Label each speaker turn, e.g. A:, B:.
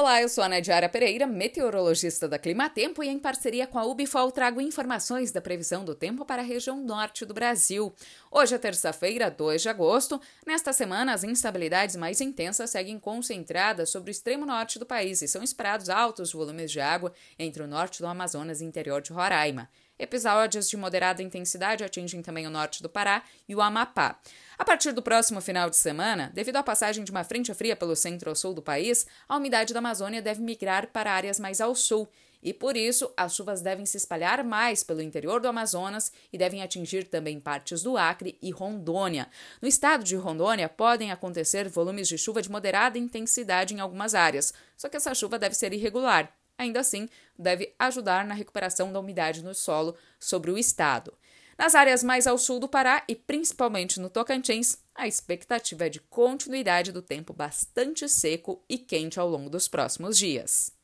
A: Olá, eu sou a Nadiara Pereira, meteorologista da Climatempo e em parceria com a Ubifol trago informações da previsão do tempo para a região norte do Brasil. Hoje é terça-feira, 2 de agosto. Nesta semana, as instabilidades mais intensas seguem concentradas sobre o extremo norte do país e são esperados altos volumes de água entre o norte do Amazonas e interior de Roraima. Episódios de moderada intensidade atingem também o norte do Pará e o Amapá. A partir do próximo final de semana, devido à passagem de uma frente fria pelo centro-sul do país, a umidade da Amazônia deve migrar para áreas mais ao sul. E por isso, as chuvas devem se espalhar mais pelo interior do Amazonas e devem atingir também partes do Acre e Rondônia. No estado de Rondônia, podem acontecer volumes de chuva de moderada intensidade em algumas áreas, só que essa chuva deve ser irregular ainda assim deve ajudar na recuperação da umidade no solo sobre o estado. Nas áreas mais ao sul do Pará e principalmente no Tocantins, a expectativa é de continuidade do tempo bastante seco e quente ao longo dos próximos dias.